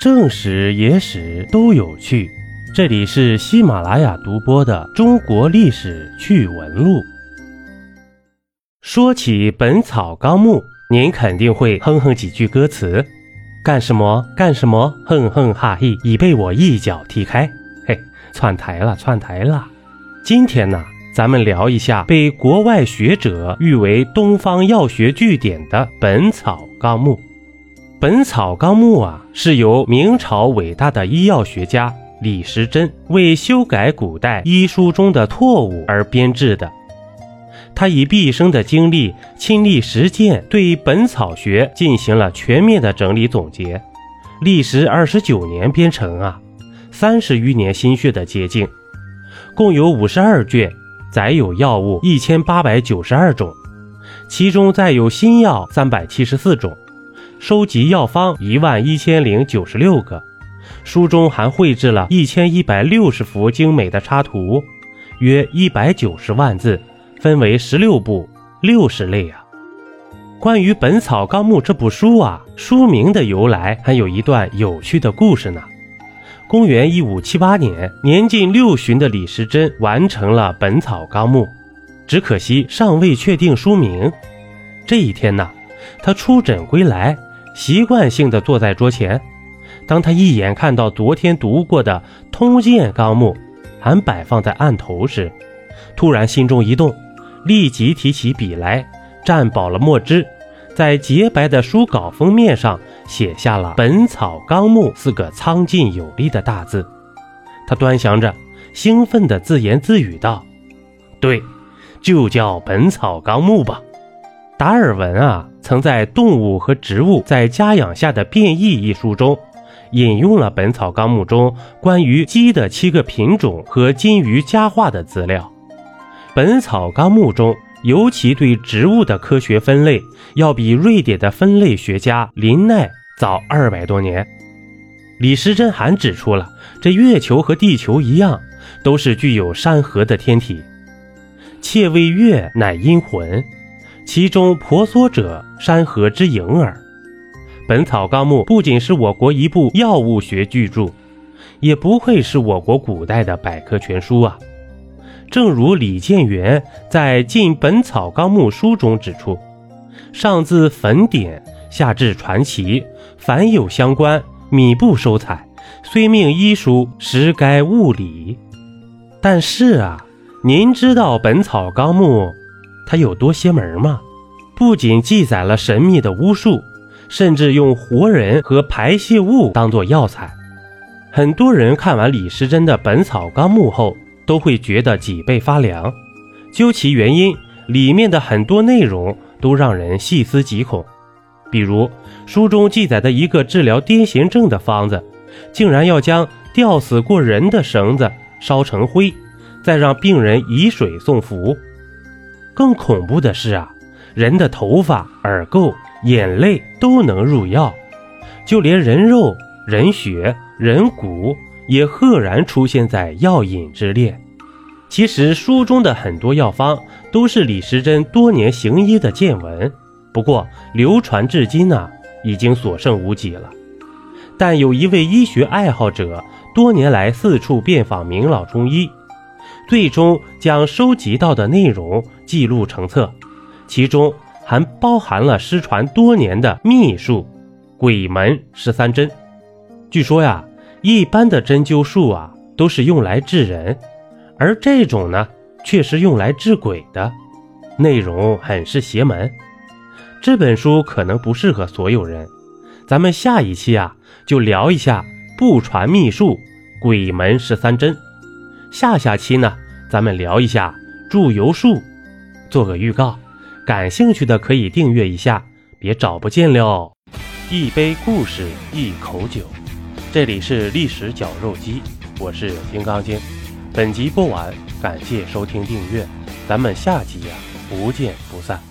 正史、野史都有趣。这里是喜马拉雅独播的《中国历史趣闻录》。说起《本草纲目》，您肯定会哼哼几句歌词：“干什么？干什么？哼哼哈嘿，已被我一脚踢开。”嘿，窜台了，窜台了。今天呢，咱们聊一下被国外学者誉为东方药学据典的《本草纲目》。《本草纲目》啊，是由明朝伟大的医药学家李时珍为修改古代医书中的错误而编制的。他以毕生的经历、亲历实践，对本草学进行了全面的整理总结，历时二十九年编成啊，三十余年心血的结晶，共有五十二卷，载有药物一千八百九十二种，其中载有新药三百七十四种。收集药方一万一千零九十六个，书中还绘制了一千一百六十幅精美的插图，约一百九十万字，分为十六部六十类啊。关于《本草纲目》这部书啊，书名的由来还有一段有趣的故事呢。公元一五七八年，年近六旬的李时珍完成了《本草纲目》，只可惜尚未确定书名。这一天呢，他出诊归来。习惯性地坐在桌前，当他一眼看到昨天读过的《通鉴纲目》还摆放在案头时，突然心中一动，立即提起笔来，蘸饱了墨汁，在洁白的书稿封面上写下了《本草纲目》四个苍劲有力的大字。他端详着，兴奋地自言自语道：“对，就叫《本草纲目》吧。”达尔文啊，曾在《动物和植物在家养下的变异》一书中，引用了《本草纲目》中关于鸡的七个品种和金鱼家化的资料。《本草纲目》中尤其对植物的科学分类，要比瑞典的分类学家林奈早二百多年。李时珍还指出了，这月球和地球一样，都是具有山河的天体，窃谓月乃阴魂。其中婆娑者，山河之影耳。《本草纲目》不仅是我国一部药物学巨著，也不愧是我国古代的百科全书啊！正如李建元在《晋本草纲目》书中指出：“上自粉典，下至传奇，凡有相关，米不收采。虽命医书，实该物理。”但是啊，您知道《本草纲目》？它有多邪门吗？不仅记载了神秘的巫术，甚至用活人和排泄物当做药材。很多人看完李时珍的《本草纲目》后，都会觉得脊背发凉。究其原因，里面的很多内容都让人细思极恐。比如书中记载的一个治疗癫痫症的方子，竟然要将吊死过人的绳子烧成灰，再让病人以水送服。更恐怖的是啊，人的头发、耳垢、眼泪都能入药，就连人肉、人血、人骨也赫然出现在药引之列。其实书中的很多药方都是李时珍多年行医的见闻，不过流传至今呢，已经所剩无几了。但有一位医学爱好者多年来四处遍访名老中医。最终将收集到的内容记录成册，其中还包含了失传多年的秘术——鬼门十三针。据说呀，一般的针灸术啊都是用来治人，而这种呢却是用来治鬼的，内容很是邪门。这本书可能不适合所有人，咱们下一期啊就聊一下不传秘术——鬼门十三针。下下期呢，咱们聊一下祝由术，做个预告，感兴趣的可以订阅一下，别找不见了。一杯故事，一口酒，这里是历史绞肉机，我是金刚经。本集播完，感谢收听订阅，咱们下集呀，不见不散。